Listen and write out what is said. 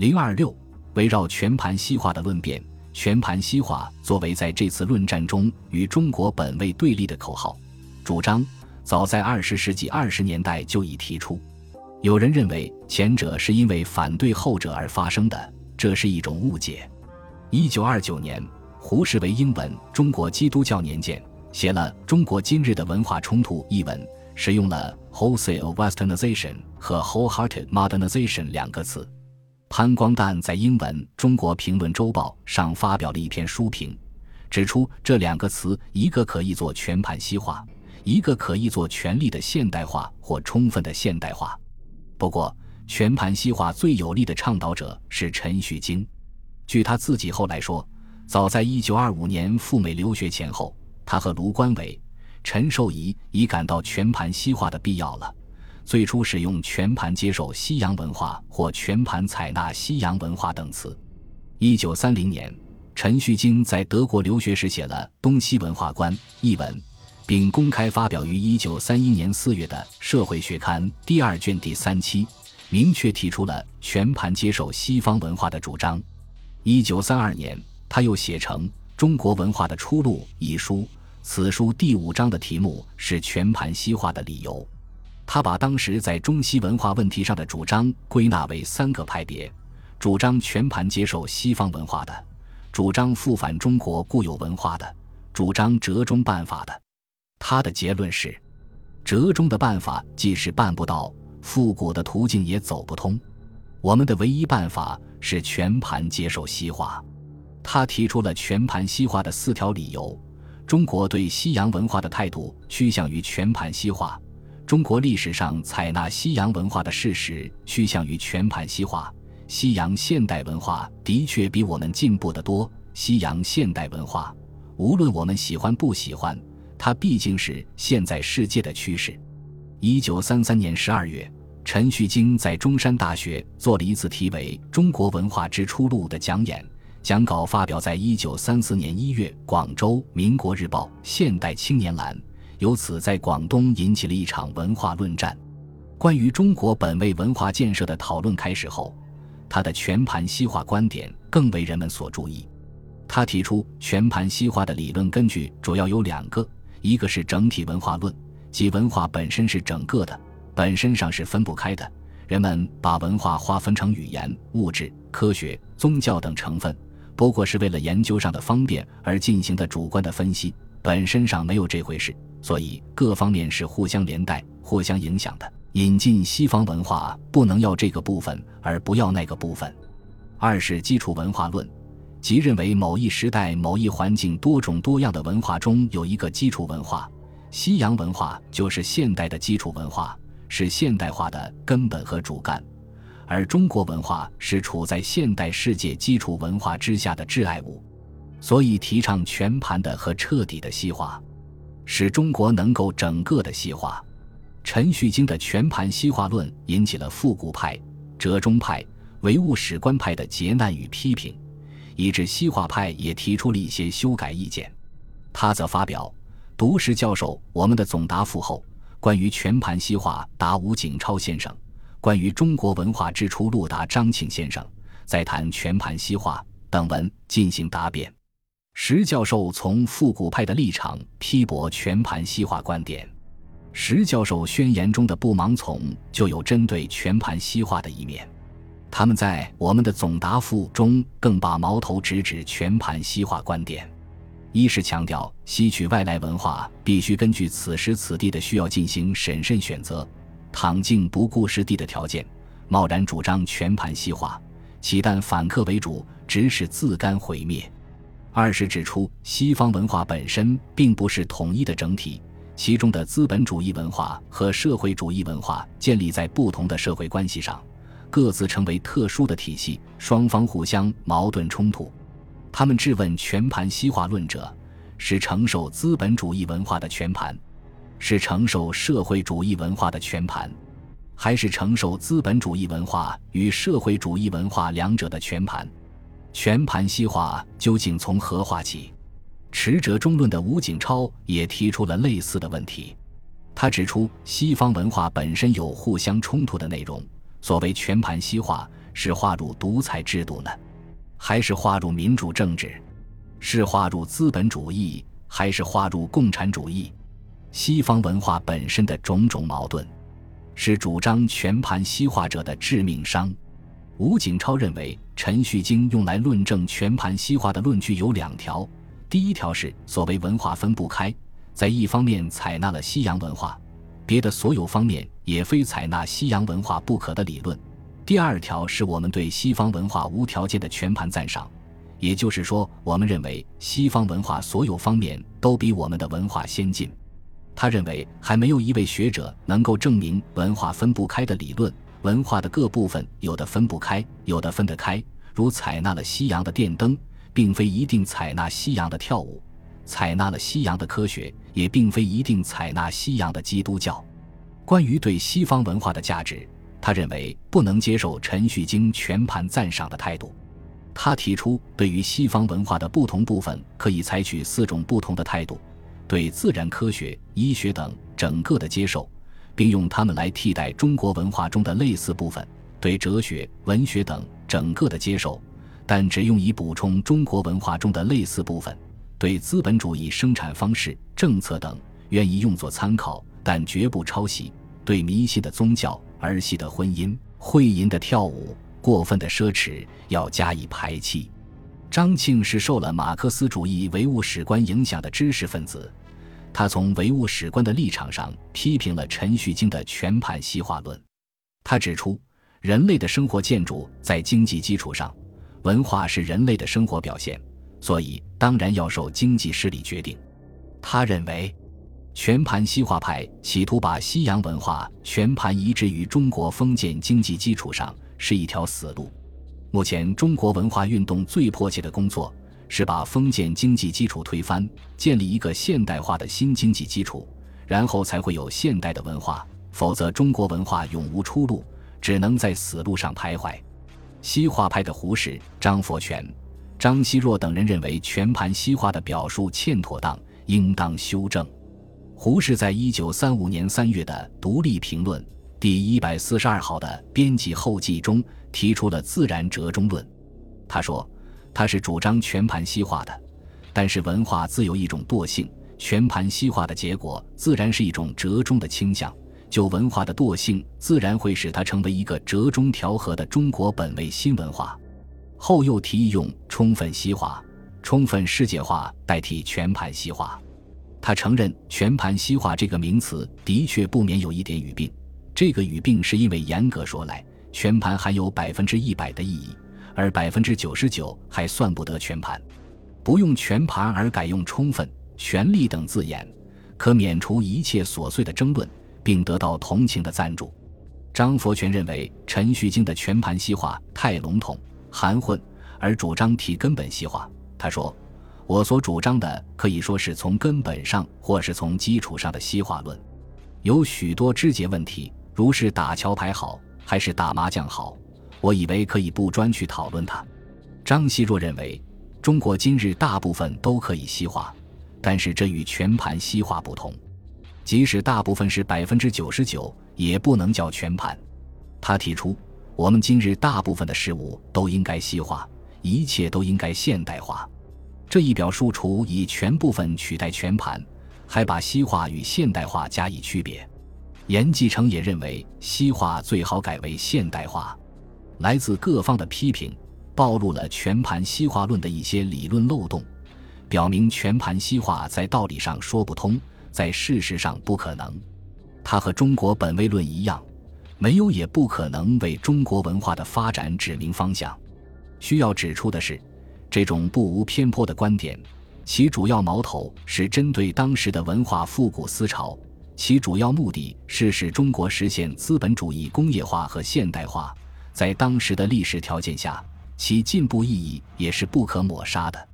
零二六，围绕全盘西化的论辩，全盘西化作为在这次论战中与中国本位对立的口号，主张早在二十世纪二十年代就已提出。有人认为前者是因为反对后者而发生的，这是一种误解。一九二九年，胡适为英文《中国基督教年鉴》写了《中国今日的文化冲突》一文，使用了 “wholesale westernization” 和 “wholehearted modernization” 两个词。潘光旦在英文《中国评论周报》上发表了一篇书评，指出这两个词一个可译作全盘西化，一个可译作权力的现代化或充分的现代化。不过，全盘西化最有力的倡导者是陈旭京。据他自己后来说，早在1925年赴美留学前后，他和卢冠伟、陈寿仪已感到全盘西化的必要了。最初使用“全盘接受西洋文化”或“全盘采纳西洋文化”等词。1930年，陈旭京在德国留学时写了《东西文化观》一文。并公开发表于一九三一年四月的《社会学刊》第二卷第三期，明确提出了全盘接受西方文化的主张。一九三二年，他又写成《中国文化的出路》一书，此书第五章的题目是“全盘西化的理由”。他把当时在中西文化问题上的主张归纳为三个派别：主张全盘接受西方文化的，主张复返中国固有文化的，主张折中办法的。他的结论是：折中的办法既是办不到，复古的途径也走不通。我们的唯一办法是全盘接受西化。他提出了全盘西化的四条理由：中国对西洋文化的态度趋向于全盘西化；中国历史上采纳西洋文化的事实趋向于全盘西化；西洋现代文化的确比我们进步得多。西洋现代文化，无论我们喜欢不喜欢。它毕竟是现在世界的趋势。一九三三年十二月，陈旭京在中山大学做了一次题为《中国文化之出路》的讲演，讲稿发表在一九三四年一月广州《民国日报》现代青年栏，由此在广东引起了一场文化论战。关于中国本位文化建设的讨论开始后，他的全盘西化观点更为人们所注意。他提出全盘西化的理论根据主要有两个。一个是整体文化论，即文化本身是整个的，本身上是分不开的。人们把文化划分成语言、物质、科学、宗教等成分，不过是为了研究上的方便而进行的主观的分析，本身上没有这回事。所以各方面是互相连带、互相影响的。引进西方文化不能要这个部分而不要那个部分。二是基础文化论。即认为某一时代、某一环境多种多样的文化中有一个基础文化，西洋文化就是现代的基础文化，是现代化的根本和主干，而中国文化是处在现代世界基础文化之下的挚爱物，所以提倡全盘的和彻底的西化，使中国能够整个的西化。陈旭京的全盘西化论引起了复古派、折中派、唯物史观派的劫难与批评。以致西化派也提出了一些修改意见，他则发表《读史教授我们的总答复》后，关于全盘西化答吴景超先生，关于中国文化之初路答张庆先生，再谈全盘西化等文进行答辩。石教授从复古派的立场批驳全盘西化观点，石教授宣言中的不盲从就有针对全盘西化的一面。他们在我们的总答复中更把矛头直指全盘西化观点，一是强调吸取外来文化必须根据此时此地的需要进行审慎选择，倘竟不顾实地的条件，贸然主张全盘西化，岂但反客为主，只使自甘毁灭；二是指出西方文化本身并不是统一的整体，其中的资本主义文化和社会主义文化建立在不同的社会关系上。各自成为特殊的体系，双方互相矛盾冲突。他们质问全盘西化论者：是承受资本主义文化的全盘，是承受社会主义文化的全盘，还是承受资本主义文化与社会主义文化两者的全盘？全盘西化究竟从何化起？持折中论的吴景超也提出了类似的问题。他指出，西方文化本身有互相冲突的内容。所谓全盘西化，是划入独裁制度呢，还是划入民主政治？是划入资本主义，还是划入共产主义？西方文化本身的种种矛盾，是主张全盘西化者的致命伤。吴景超认为，陈旭京用来论证全盘西化的论据有两条：第一条是所谓文化分不开，在一方面采纳了西洋文化，别的所有方面也非采纳西洋文化不可的理论；第二条是我们对西方文化无条件的全盘赞赏，也就是说，我们认为西方文化所有方面都比我们的文化先进。他认为，还没有一位学者能够证明文化分不开的理论。文化的各部分有的分不开，有的分得开。如采纳了西洋的电灯，并非一定采纳西洋的跳舞；采纳了西洋的科学，也并非一定采纳西洋的基督教。关于对西方文化的价值，他认为不能接受陈旭京全盘赞赏的态度。他提出，对于西方文化的不同部分，可以采取四种不同的态度：对自然科学、医学等整个的接受。并用它们来替代中国文化中的类似部分，对哲学、文学等整个的接受，但只用以补充中国文化中的类似部分；对资本主义生产方式、政策等愿意用作参考，但绝不抄袭；对迷信的宗教、儿戏的婚姻、会淫的跳舞、过分的奢侈要加以排斥。张庆是受了马克思主义唯物史观影响的知识分子。他从唯物史观的立场上批评了陈旭京的全盘西化论。他指出，人类的生活建筑在经济基础上，文化是人类的生活表现，所以当然要受经济势力决定。他认为，全盘西化派企图把西洋文化全盘移植于中国封建经济基础上，是一条死路。目前，中国文化运动最迫切的工作。是把封建经济基础推翻，建立一个现代化的新经济基础，然后才会有现代的文化。否则，中国文化永无出路，只能在死路上徘徊。西化派的胡适、张佛泉、张奚若等人认为，全盘西化的表述欠妥当，应当修正。胡适在一九三五年三月的《独立评论》第一百四十二号的编辑后记中提出了自然折中论。他说。他是主张全盘西化的，但是文化自有一种惰性，全盘西化的结果自然是一种折中的倾向。就文化的惰性，自然会使它成为一个折中调和的中国本位新文化。后又提议用充分西化、充分世界化代替全盘西化。他承认全盘西化这个名词的确不免有一点语病，这个语病是因为严格说来，全盘含有百分之一百的意义。而百分之九十九还算不得全盘，不用全盘而改用充分、全力等字眼，可免除一切琐碎的争论，并得到同情的赞助。张佛泉认为陈旭京的全盘西化太笼统、含混，而主张提根本西化。他说：“我所主张的可以说是从根本上或是从基础上的西化论，有许多枝节问题，如是打桥牌好还是打麻将好。”我以为可以不专去讨论它。张奚若认为，中国今日大部分都可以西化，但是这与全盘西化不同。即使大部分是百分之九十九，也不能叫全盘。他提出，我们今日大部分的事物都应该西化，一切都应该现代化。这一表述除以全部分取代全盘，还把西化与现代化加以区别。严继成也认为，西化最好改为现代化。来自各方的批评，暴露了全盘西化论的一些理论漏洞，表明全盘西化在道理上说不通，在事实上不可能。它和中国本位论一样，没有也不可能为中国文化的发展指明方向。需要指出的是，这种不无偏颇的观点，其主要矛头是针对当时的文化复古思潮，其主要目的是使中国实现资本主义工业化和现代化。在当时的历史条件下，其进步意义也是不可抹杀的。